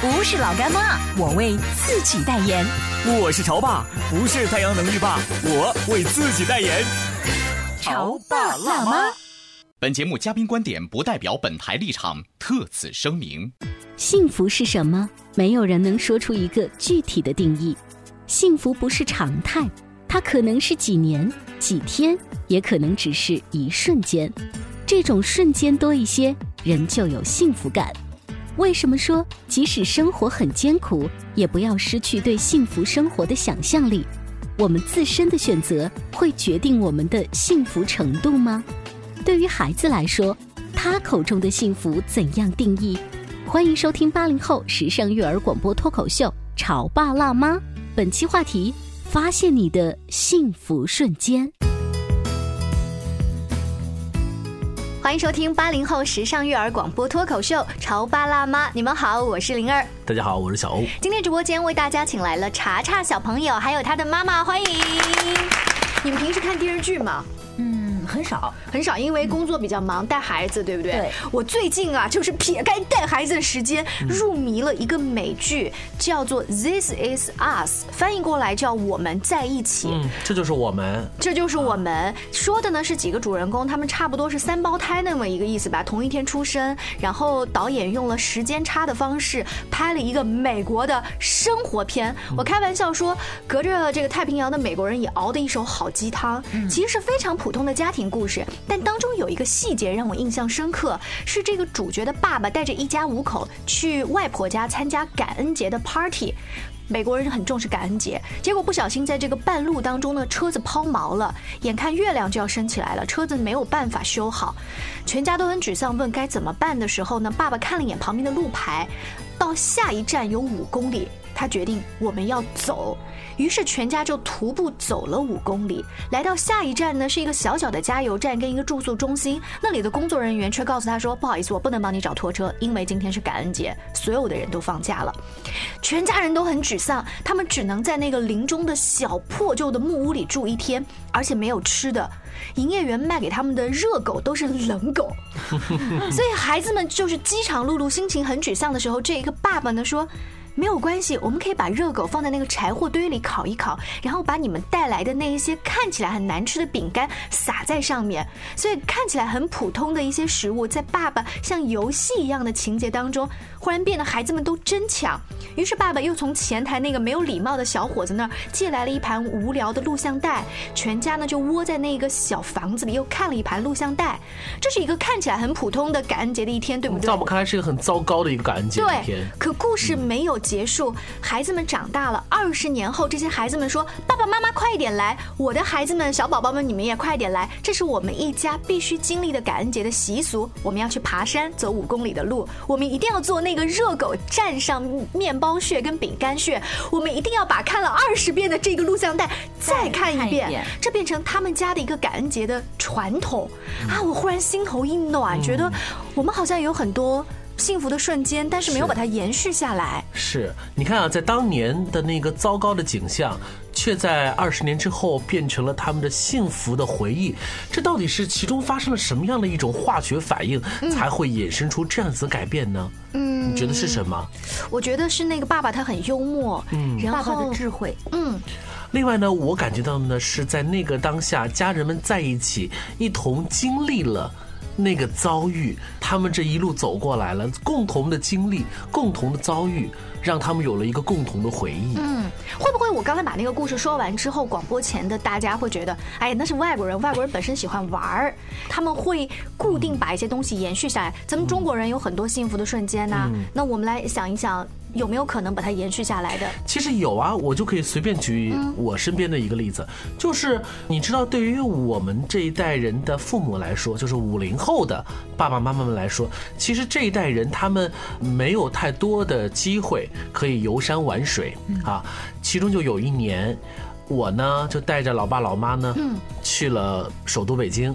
不是老干妈，我为自己代言。我是潮爸，不是太阳能浴霸，我为自己代言。潮爸辣妈。本节目嘉宾观点不代表本台立场，特此声明。幸福是什么？没有人能说出一个具体的定义。幸福不是常态，它可能是几年、几天，也可能只是一瞬间。这种瞬间多一些，人就有幸福感。为什么说即使生活很艰苦，也不要失去对幸福生活的想象力？我们自身的选择会决定我们的幸福程度吗？对于孩子来说，他口中的幸福怎样定义？欢迎收听八零后时尚育儿广播脱口秀《潮爸辣妈》。本期话题：发现你的幸福瞬间。欢迎收听八零后时尚育儿广播脱口秀《潮爸辣妈》，你们好，我是灵儿。大家好，我是小欧。今天直播间为大家请来了查查小朋友，还有他的妈妈，欢迎。你们平时看电视剧吗？很少，很少，因为工作比较忙，带孩子，对不对？对。我最近啊，就是撇开带孩子的时间，入迷了一个美剧，叫做《This Is Us》，翻译过来叫《我们在一起》。嗯，这就是我们，这就是我们说的呢，是几个主人公，他们差不多是三胞胎那么一个意思吧，同一天出生。然后导演用了时间差的方式拍了一个美国的生活片。我开玩笑说，隔着这个太平洋的美国人也熬的一手好鸡汤，嗯其实是非常普通的家庭。故事，但当中有一个细节让我印象深刻，是这个主角的爸爸带着一家五口去外婆家参加感恩节的 party。美国人很重视感恩节，结果不小心在这个半路当中呢，车子抛锚了，眼看月亮就要升起来了，车子没有办法修好，全家都很沮丧，问该怎么办的时候呢，爸爸看了一眼旁边的路牌，到下一站有五公里。他决定我们要走，于是全家就徒步走了五公里，来到下一站呢是一个小小的加油站跟一个住宿中心，那里的工作人员却告诉他说：“不好意思，我不能帮你找拖车，因为今天是感恩节，所有的人都放假了。”全家人都很沮丧，他们只能在那个林中的小破旧的木屋里住一天，而且没有吃的，营业员卖给他们的热狗都是冷狗，所以孩子们就是饥肠辘辘、心情很沮丧的时候，这一个爸爸呢说。没有关系，我们可以把热狗放在那个柴火堆里烤一烤，然后把你们带来的那一些看起来很难吃的饼干撒在上面。所以看起来很普通的一些食物，在爸爸像游戏一样的情节当中，忽然变得孩子们都争抢。于是爸爸又从前台那个没有礼貌的小伙子那儿借来了一盘无聊的录像带，全家呢就窝在那个小房子里又看了一盘录像带。这是一个看起来很普通的感恩节的一天，对不对？在我们看来是一个很糟糕的一个感恩节的一天。可故事没有。结束，孩子们长大了。二十年后，这些孩子们说：“爸爸妈妈，快一点来！我的孩子们，小宝宝们，你们也快点来！这是我们一家必须经历的感恩节的习俗。我们要去爬山，走五公里的路。我们一定要做那个热狗蘸上面包屑跟饼干屑。我们一定要把看了二十遍的这个录像带再看一遍，这变成他们家的一个感恩节的传统啊！我忽然心头一暖，觉得我们好像有很多。幸福的瞬间，但是没有把它延续下来。是，你看啊，在当年的那个糟糕的景象，却在二十年之后变成了他们的幸福的回忆。这到底是其中发生了什么样的一种化学反应，才会衍生出这样子的改变呢？嗯，你觉得是什么？我觉得是那个爸爸他很幽默，嗯，爸爸的智慧，嗯。另外呢，我感觉到的呢是在那个当下，家人们在一起，一同经历了。那个遭遇，他们这一路走过来了，共同的经历，共同的遭遇，让他们有了一个共同的回忆。嗯，会不会我刚才把那个故事说完之后，广播前的大家会觉得，哎呀，那是外国人，外国人本身喜欢玩儿，他们会固定把一些东西延续下来。咱们中国人有很多幸福的瞬间呐、那我们来想一想，有没有可能把它延续下来的？其实有啊，我就可以随便举我身边的一个例子，就是你知道，对于我们这一代人的父母来说，就是五零后的爸爸妈妈们来说，其实这一代人他们没有太多的机会可以游山玩水啊。其中就有一年，我呢就带着老爸老妈呢去了首都北京。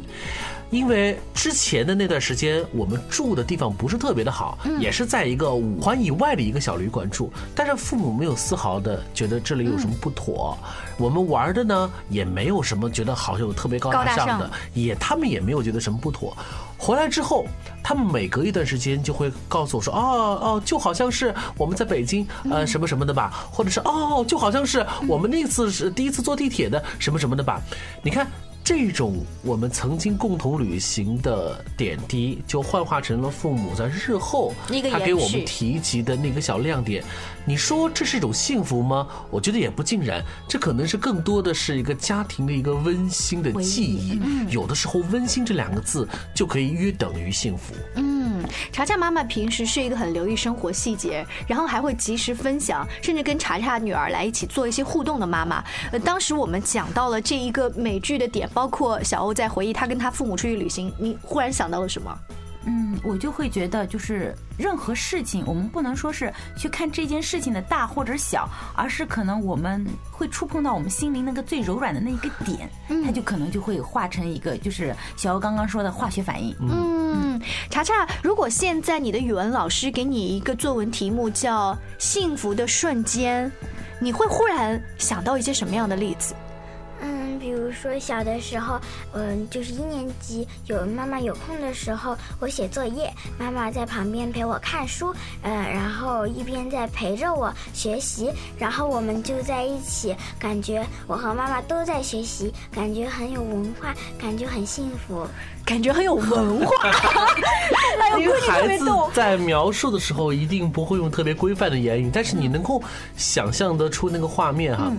因为之前的那段时间，我们住的地方不是特别的好，也是在一个五环以外的一个小旅馆住，但是父母没有丝毫的觉得这里有什么不妥，我们玩的呢也没有什么觉得好像有特别高高大上大上的，也他们也没有觉得什么不妥。回来之后，他们每隔一段时间就会告诉我说：“哦哦，就好像是我们在北京呃什么什么的吧，或者是哦，就好像是我们那次是第一次坐地铁的什么什么的吧。”你看。这种我们曾经共同旅行的点滴，就幻化成了父母在日后他给我们提及的那个小亮点。你说这是一种幸福吗？我觉得也不尽然，这可能是更多的是一个家庭的一个温馨的记忆。有的时候，温馨这两个字就可以约等于幸福。嗯，查查妈妈平时是一个很留意生活细节，然后还会及时分享，甚至跟查查女儿来一起做一些互动的妈妈。呃，当时我们讲到了这一个美剧的点，包括小欧在回忆他跟他父母出去旅行，你忽然想到了什么？嗯，我就会觉得，就是任何事情，我们不能说是去看这件事情的大或者小，而是可能我们会触碰到我们心灵那个最柔软的那一个点，它就可能就会化成一个，就是小欧刚刚说的化学反应。嗯，查查，如果现在你的语文老师给你一个作文题目叫“幸福的瞬间”，你会忽然想到一些什么样的例子？比如说小的时候，嗯，就是一年级有妈妈有空的时候，我写作业，妈妈在旁边陪我看书，呃，然后一边在陪着我学习，然后我们就在一起，感觉我和妈妈都在学习，感觉很有文化，感觉很幸福。感觉很有文化，孩子。在描述的时候一定不会用特别规范的言语，但是你能够想象得出那个画面哈，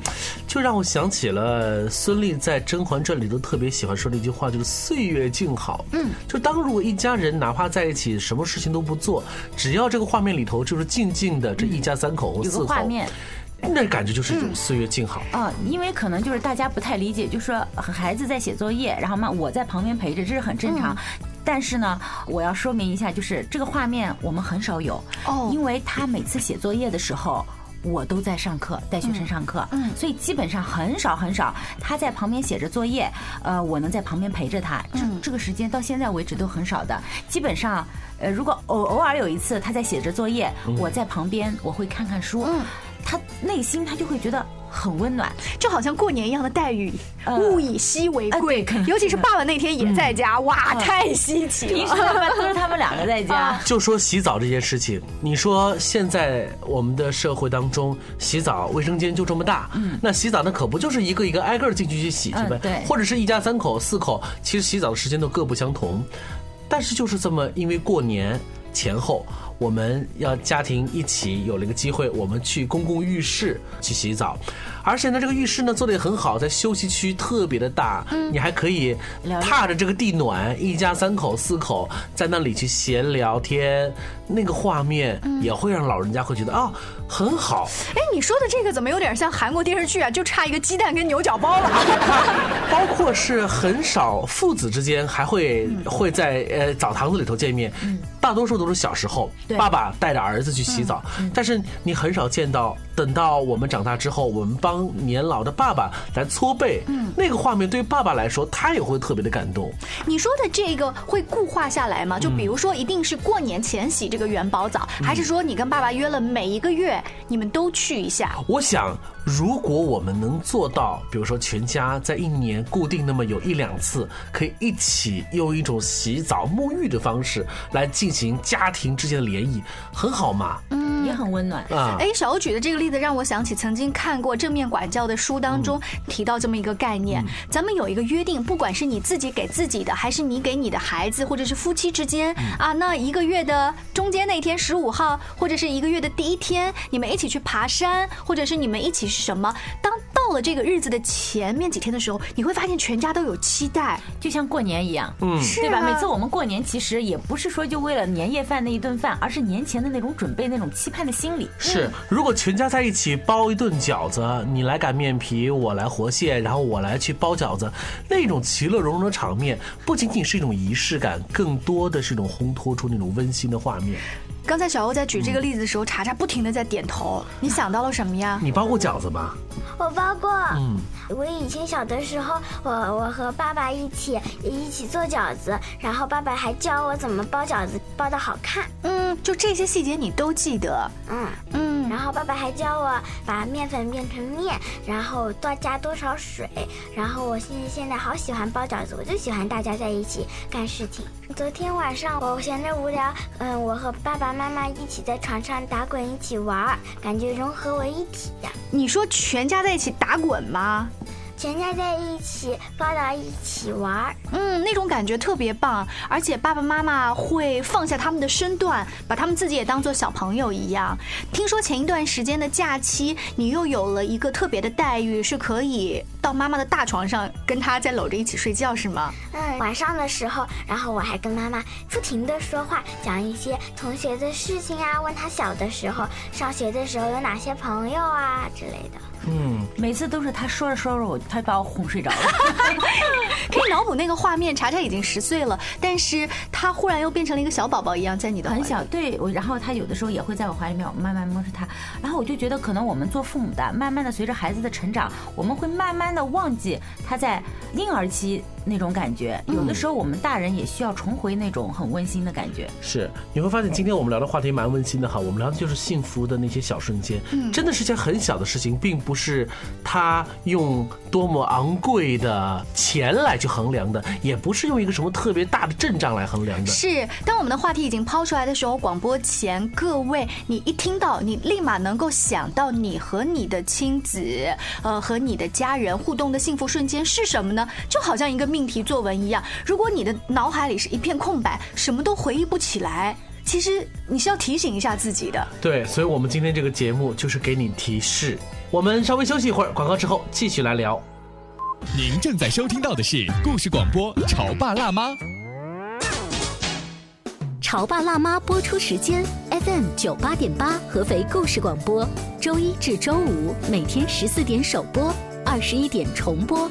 就让我想起了孙俪在《甄嬛传》里头特别喜欢说的一句话，就是“岁月静好”。嗯，就当如果一家人哪怕在一起，什么事情都不做，只要这个画面里头就是静静的这一家三口或有四画面，那感觉就是一种岁月静好。啊，因为可能就是大家不太理解，就是说孩子在写作业，然后嘛我在旁边陪着，这是很正常。但是呢，我要说明一下，就是这个画面我们很少有，哦因为他每次写作业的时候。我都在上课，带学生上课，嗯，所以基本上很少很少，他在旁边写着作业，呃，我能在旁边陪着他，这这个时间到现在为止都很少的，基本上，呃，如果偶偶尔有一次他在写着作业，我在旁边我会看看书，嗯他内心他就会觉得很温暖，就好像过年一样的待遇，呃物以稀为贵尤其是爸爸那天也在家，哇，太稀奇了平时了。他们都是他们两个在家。就说洗澡这件事情，你说现在我们的社会当中，洗澡卫生间就这么大，嗯，那洗澡那可不就是一个一个挨个进去去洗去呗？嗯对或者是一家三口、四口，其实洗澡的时间都各不相同，但是就是这么，因为过年前后。我们要家庭一起有了一个机会，我们去公共浴室去洗澡，而且呢，这个浴室呢做的也很好，在休息区特别的大，你还可以踏着这个地暖，一家三口四口在那里去闲聊天，那个画面也会让老人家会觉得啊、很好。哎，你说的这个怎么有点像韩国电视剧啊？就差一个鸡蛋跟牛角包了。包括是很少父子之间还会、会在呃澡堂子里头见面，大多数都是小时候，爸爸带着儿子去洗澡，但是你很少见到，等到我们长大之后，我们帮年老的爸爸来搓背，嗯那个画面对于爸爸来说，他也会特别的感动。你说的这个会固化下来吗？就比如说，一定是过年前洗这个元宝澡，还是说你跟爸爸约了每一个月你们都去一下？我想如果我们能做到，比如说全家在一年固定那么有一两次，可以一起用一种洗澡、沐浴的方式来进行家庭之间的联谊，很好嘛？嗯也很温暖。啊，哎，小欧举的这个例子让我想起曾经看过正面管教的书当中提到这么一个概念，咱们有一个约定，不管是你自己给自己的，还是你给你的孩子，或者是夫妻之间啊，那一个月的中间那天十五号，或者是一个月的第一天，你们一起去爬山，或者是你们一起是什么？当到了这个日子的前面几天的时候，你会发现全家都有期待，就像过年一样，嗯，对吧？啊每次我们过年其实也不是说就为了年夜饭那一顿饭，而是年前的那种准备、那种期盼的心理。是，如果全家在一起包一顿饺子，你来擀面皮，我来和馅，然后我来去包饺子，那种其乐融融的场面，不仅仅是一种仪式感，更多的是一种烘托出那种温馨的画面。刚才小欧在举这个例子的时候，查查不停的在点头。你想到了什么呀？你包过饺子吗？我包过。嗯，我以前小的时候，我我和爸爸一起一起做饺子，然后爸爸还教我怎么包饺子，包的好看。嗯，就这些细节你都记得。嗯。嗯，然后爸爸还教我把面粉变成面，然后多加多少水。然后我现在现在好喜欢包饺子，我就喜欢大家在一起干事情。昨天晚上我闲着无聊，嗯，我和爸爸妈妈一起在床上打滚，一起玩，感觉融合为一体呀、你说全家在一起打滚吗？全家在一起抱到一起玩。嗯，那种感觉特别棒，而且爸爸妈妈会放下他们的身段，把他们自己也当做小朋友一样。听说前一段时间的假期，你又有了一个特别的待遇，是可以到妈妈的大床上跟她在搂着一起睡觉，是吗？嗯，晚上的时候，然后我还跟妈妈不停的说话，讲一些同学的事情啊，问她小的时候、上学的时候有哪些朋友啊之类的。嗯，每次都是他说着说着我，他把我哄睡着了。可以脑补那个画面，查查已经十岁了，但是她忽然又变成了一个小宝宝一样，在你的怀里很小，对我，然后他有的时候也会在我怀里面，我慢慢摸着他，然后我就觉得，可能我们做父母的，慢慢的随着孩子的成长，我们会慢慢的忘记他在婴儿期那种感觉，有的时候我们大人也需要重回那种很温馨的感觉。是，你会发现今天我们聊的话题蛮温馨的哈，我们聊的就是幸福的那些小瞬间，真的是件很小的事情，并不是他用多么昂贵的钱来去衡量的，也不是用一个什么特别大的阵仗来衡量的。是，当我们的话题已经抛出来的时候，广播前各位，你一听到，你立马能够想到你和你的亲子，呃，和你的家人互动的幸福瞬间是什么呢？就好像一个命题作文一样，如果你的脑海里是一片空白，什么都回忆不起来，其实你是要提醒一下自己的。对，所以我们今天这个节目就是给你提示。我们稍微休息一会儿，广告之后继续来聊。您正在收听到的是故事广播《潮爸辣妈》。《潮爸辣妈》播出时间：FM 九八点八，合肥故事广播，周一至周五每天十四点首播，二十一点重播。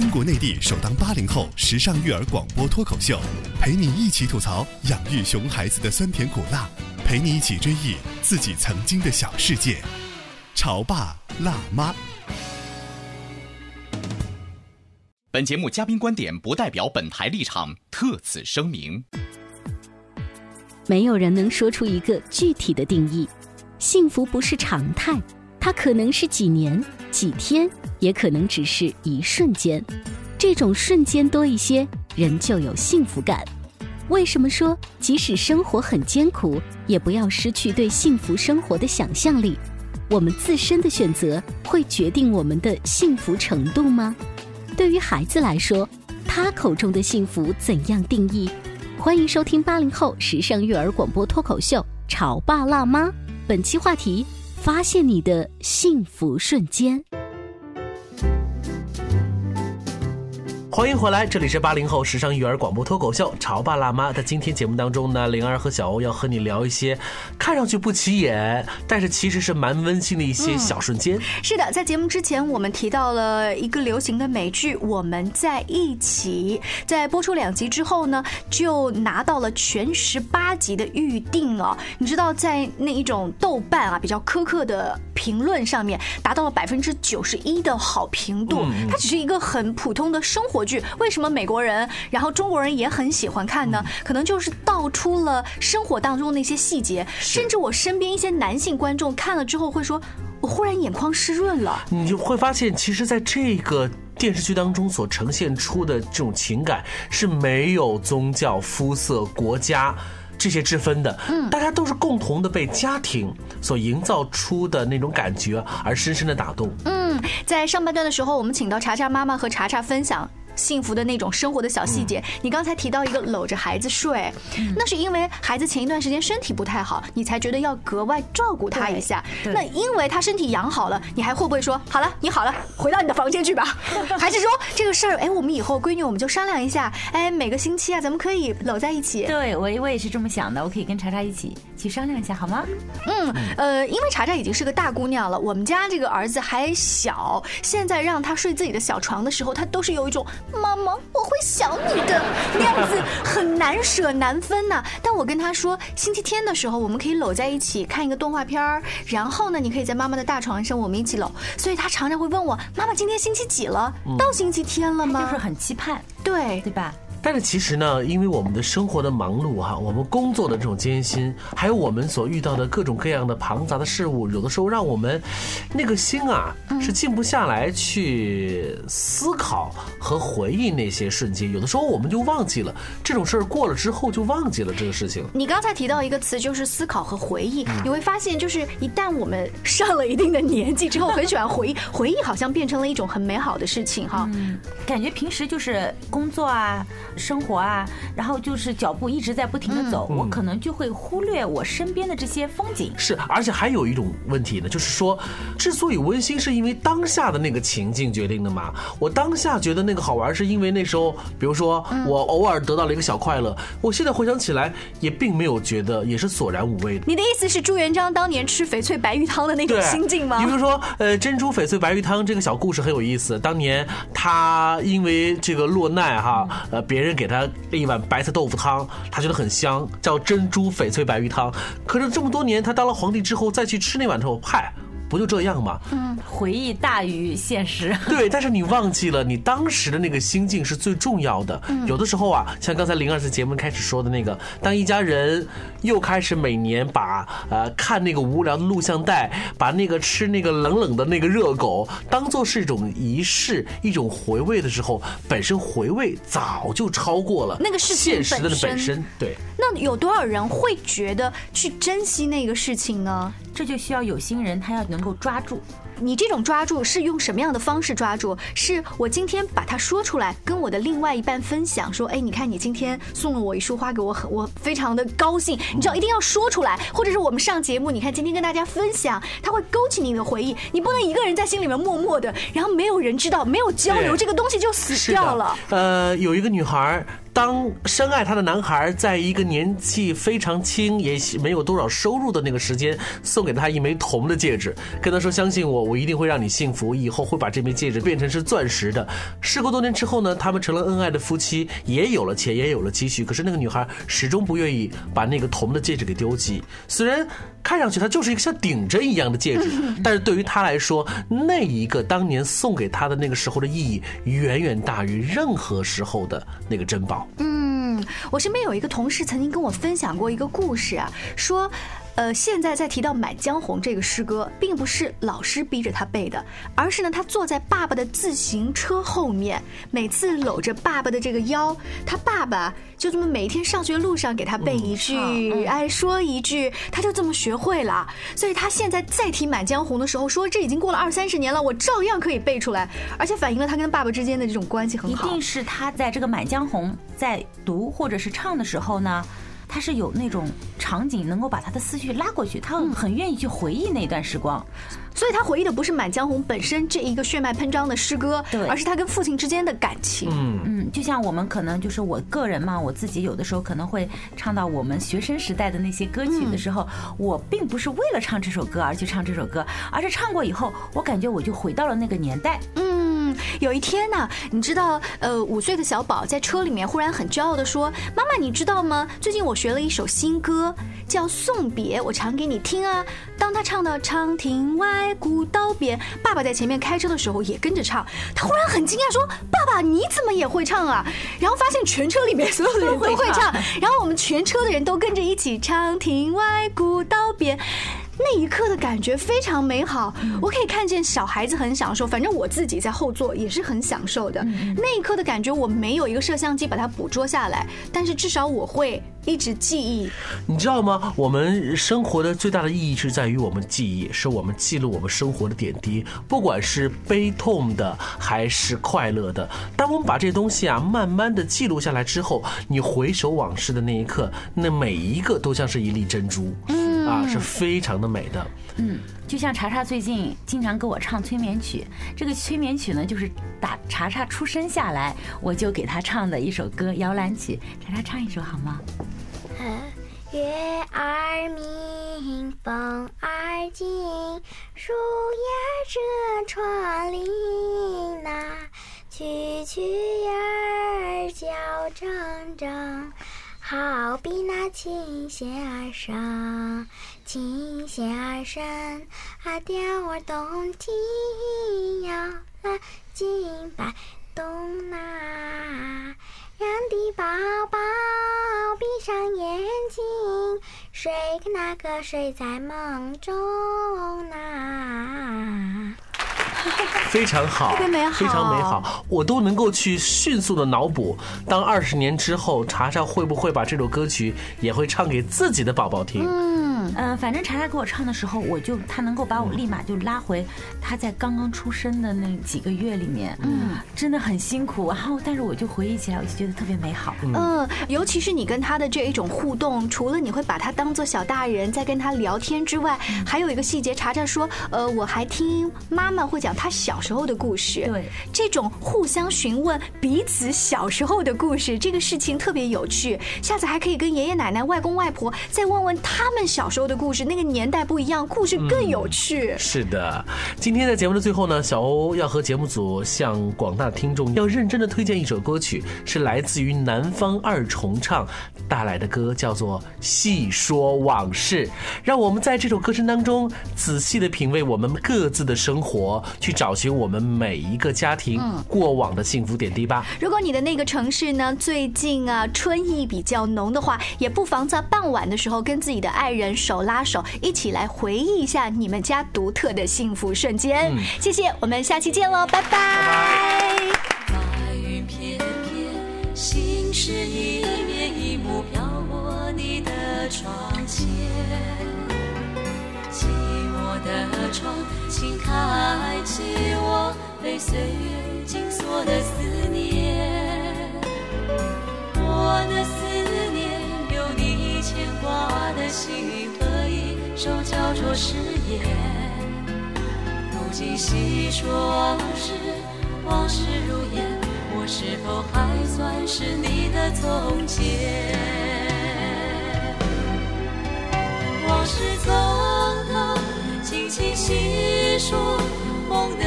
中国内地首档八零后时尚育儿广播脱口秀，陪你一起吐槽养育熊孩子的酸甜苦辣，陪你一起追忆自己曾经的小世界。潮爸辣妈。本节目嘉宾观点不代表本台立场，特此声明。没有人能说出一个具体的定义。幸福不是常态，它可能是几年、几天，也可能只是一瞬间。这种瞬间多一些，人就有幸福感。为什么说即使生活很艰苦，也不要失去对幸福生活的想象力？我们自身的选择会决定我们的幸福程度吗？对于孩子来说，他口中的幸福怎样定义？欢迎收听八零后时尚育儿广播脱口秀《潮爸辣妈》，本期话题：发现你的幸福瞬间。you 欢迎回来，这里是八零后时尚育儿广播脱口秀《潮爸辣妈》。在今天节目当中呢，灵儿和小欧要和你聊一些看上去不起眼，但是其实是蛮温馨的一些小瞬间。是的，在节目之前我们提到了一个流行的美剧《我们在一起》，在播出两集之后呢，就拿到了全十八集的预定哦。你知道，在那一种豆瓣啊比较苛刻的评论上面，达到了百分之九十一的好评度。它只是一个很普通的生活剧，为什么美国人，然后中国人也很喜欢看呢？可能就是道出了生活当中那些细节，甚至我身边一些男性观众看了之后会说，我忽然眼眶湿润了。你就会发现，其实在这个电视剧当中所呈现出的这种情感是没有宗教、肤色、国家。这些之分的，嗯，大家都是共同的被家庭所营造出的那种感觉而深深的打动。嗯，在上半段的时候，我们请到查查妈妈和查查分享。幸福的那种生活的小细节，你刚才提到一个搂着孩子睡，那是因为孩子前一段时间身体不太好，你才觉得要格外照顾他一下。那因为他身体养好了，你还会不会说好了，你好了，回到你的房间去吧？还是说这个事儿，哎，我们以后闺女我们就商量一下，哎，每个星期啊，咱们可以搂在一起。对我我也是这么想的，我可以跟查查一起去商量一下，好吗？嗯，呃，因为查查已经是个大姑娘了，我们家这个儿子还小，现在让他睡自己的小床的时候，他都是有一种。妈妈，我会想你的，那样子很难舍难分呐。但我跟他说，星期天的时候我们可以搂在一起看一个动画片儿，然后呢，你可以在妈妈的大床上，我们一起搂。所以他常常会问我，妈妈今天星期几了？到星期天了吗？就是很期盼，对对吧？但是其实呢，因为我们的生活的忙碌哈，我们工作的这种艰辛，还有我们所遇到的各种各样的庞杂的事物，有的时候让我们那个心啊是静不下来去思考和回忆那些瞬间。有的时候我们就忘记了这种事儿过了之后就忘记了这个事情。你刚才提到一个词就是思考和回忆，你会发现就是一旦我们上了一定的年纪之后，很喜欢回忆，回忆好像变成了一种很美好的事情哈。感觉平时就是工作啊。生活啊，然后就是脚步一直在不停的走，我可能就会忽略我身边的这些风景。是，而且还有一种问题呢，就是说，之所以温馨，是因为当下的那个情境决定的嘛。我当下觉得那个好玩，是因为那时候，比如说我偶尔得到了一个小快乐。我现在回想起来，也并没有觉得，也是索然无味的。你的意思是朱元璋当年吃翡翠白玉汤的那种心境吗？你比如说，呃，珍珠翡翠白玉汤这个小故事很有意思。当年他因为这个落难哈，呃，别别。人给他一碗白菜豆腐汤，他觉得很香，叫珍珠翡翠白玉汤。可是这么多年，他当了皇帝之后再去吃那碗之后，嗨。不就这样吗？嗯，回忆大于现实。对，但是你忘记了，你当时的那个心境是最重要的。有的时候啊，像刚才零二在节目开始说的那个，当一家人又开始每年把呃看那个无聊的录像带，把那个吃那个冷冷的那个热狗当做是一种仪式、一种回味的时候，本身回味早就超过了那个是现实的本身。对。那有多少人会觉得去珍惜那个事情呢？这就需要有心人，他要能够抓住。你这种抓住是用什么样的方式抓住？是我今天把它说出来，跟我的另外一半分享，说，哎，你看你今天送了我一束花给我，很我非常的高兴。你知道一定要说出来，或者是我们上节目，你看今天跟大家分享，它会勾起你的回忆。你不能一个人在心里面默默的，然后没有人知道，没有交流，这个东西就死掉了。呃，有一个女孩。当深爱她的男孩在一个年纪非常轻也没有多少收入的那个时间，送给她一枚铜的戒指，跟她说：“相信我，我一定会让你幸福，以后会把这枚戒指变成是钻石的。”事过多年之后呢，他们成了恩爱的夫妻，也有了钱，也有了积蓄。可是那个女孩始终不愿意把那个铜的戒指给丢弃。虽然看上去它就是一个像顶针一样的戒指，但是对于她来说，那一个当年送给她的那个时候的意义，远远大于任何时候的那个珍宝。嗯，我身边有一个同事曾经跟我分享过一个故事啊，说。呃，现在在提到《满江红》这个诗歌，并不是老师逼着他背的，而是呢，他坐在爸爸的自行车后面，每次搂着爸爸的这个腰，他爸爸就这么每天上学路上给他背一句，哎，说一句，他就这么学会了。所以他现在再提《满江红》的时候，说这已经过了二三十年了，我照样可以背出来，而且反映了他跟爸爸之间的这种关系很好。一定是他在这个《满江红》在读或者是唱的时候呢。他是有那种场景能够把他的思绪拉过去，他很愿意去回忆那段时光。所以他回忆的不是《满江红》本身这一个血脉喷张的诗歌，对而是他跟父亲之间的感情。嗯，嗯，就像我们可能就是我个人嘛，我自己有的时候可能会唱到我们学生时代的那些歌曲的时候，我并不是为了唱这首歌而去唱这首歌，而是唱过以后，我感觉我就回到了那个年代。嗯，有一天呢，你知道，呃，五岁的小宝在车里面忽然很骄傲的说：“妈妈，你知道吗？最近我学了一首新歌，叫《送别》，我唱给你听啊。”当他唱到“长亭外，古道边”，爸爸在前面开车的时候也跟着唱。他忽然很惊讶说：“爸爸，你怎么也会唱啊？”然后发现全车里面所有的人都会唱，然后我们全车的人都跟着一起“长亭外，古道边”。那一刻的感觉非常美好，我可以看见小孩子很享受，反正我自己在后座也是很享受的。那一刻的感觉，我没有一个摄像机把它捕捉下来，但是至少我会一直记忆。你知道吗？我们生活的最大的意义是在于我们记忆，是我们记录我们生活的点滴，不管是悲痛的还是快乐的。当我们把这些东西啊慢慢的记录下来之后，你回首往事的那一刻，那每一个都像是一粒珍珠，啊，是非常的美的。嗯，就像查查最近经常给我唱催眠曲，这个催眠曲呢，就是打查查出生下来，我就给他唱的一首歌摇篮曲。查查唱一首好吗？月儿明，风儿静，树叶遮窗棂呐，蛐蛐儿叫铮铮，好比那琴弦儿声，琴弦儿声啊，调儿动听，摇篮金摆动呐。让的宝宝闭上眼睛，睡个那个睡在梦中呐。非常好，特别美好。非常美好，我都能够去迅速的脑补，当二十年之后，查查会不会把这首歌曲也会唱给自己的宝宝听？嗯，呃，反正查查给我唱的时候，我就他能够把我立马就拉回他在刚刚出生的那几个月里面，嗯，真的很辛苦。然后，但是我就回忆起来，我就觉得特别美好。嗯，尤其是你跟他的这一种互动，除了你会把他当做小大人在跟他聊天之外，还有一个细节，查查说，呃，我还听妈妈会讲他小时候的故事。对，这种互相询问彼此小时候的故事，这个事情特别有趣。下次还可以跟爷爷奶奶、外公外婆再问问他们小时候的故事，那个年代不一样，故事更有趣。是的，今天在节目的最后呢，小欧要和节目组向广大听众要认真的推荐一首歌曲，是来自于南方二重唱带来的歌，叫做《细说往事》。让我们在这首歌声当中仔细的品味我们各自的生活，去找寻我们每一个家庭过往的幸福点滴吧。如果你的那个城市呢，最近啊春意比较浓的话，也不妨在傍晚的时候跟自己的爱人手拉手，一起来回忆一下你们家独特的幸福瞬间。谢谢，我们下期见喽，拜拜。白云片片，心事一面一幕飘过你的窗前。寂寞的窗，请开启我被岁月紧锁的思念。我的挂的心和一首叫做誓言。如今细说往事，往事如烟，我是否还算是你的从前？往事从头，轻轻细说梦的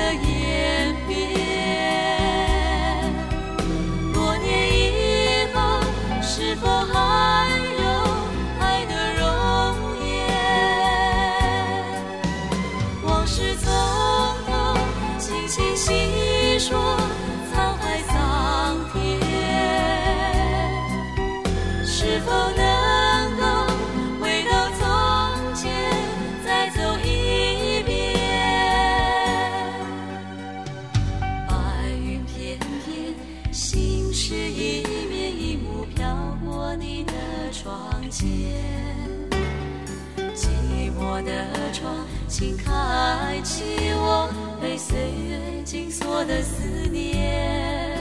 窗，请开启我被岁月紧锁的思念。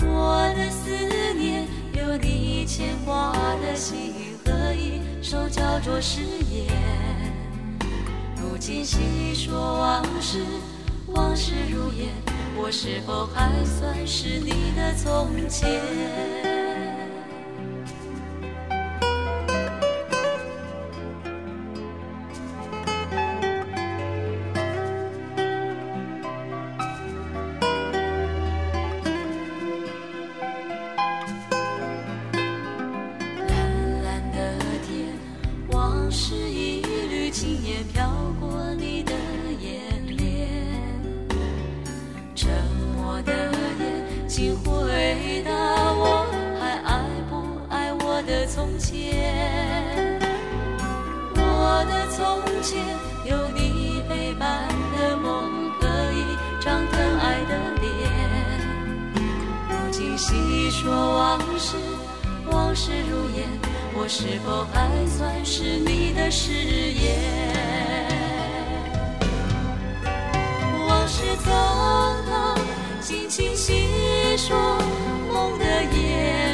我的思念，有有你牵挂的心和一首叫做誓言。如今细说往事，往事如烟，我是否还算是你的从前？说往事，往事如烟，我是否还算是你的誓言？往事匆匆，轻轻细说梦的眼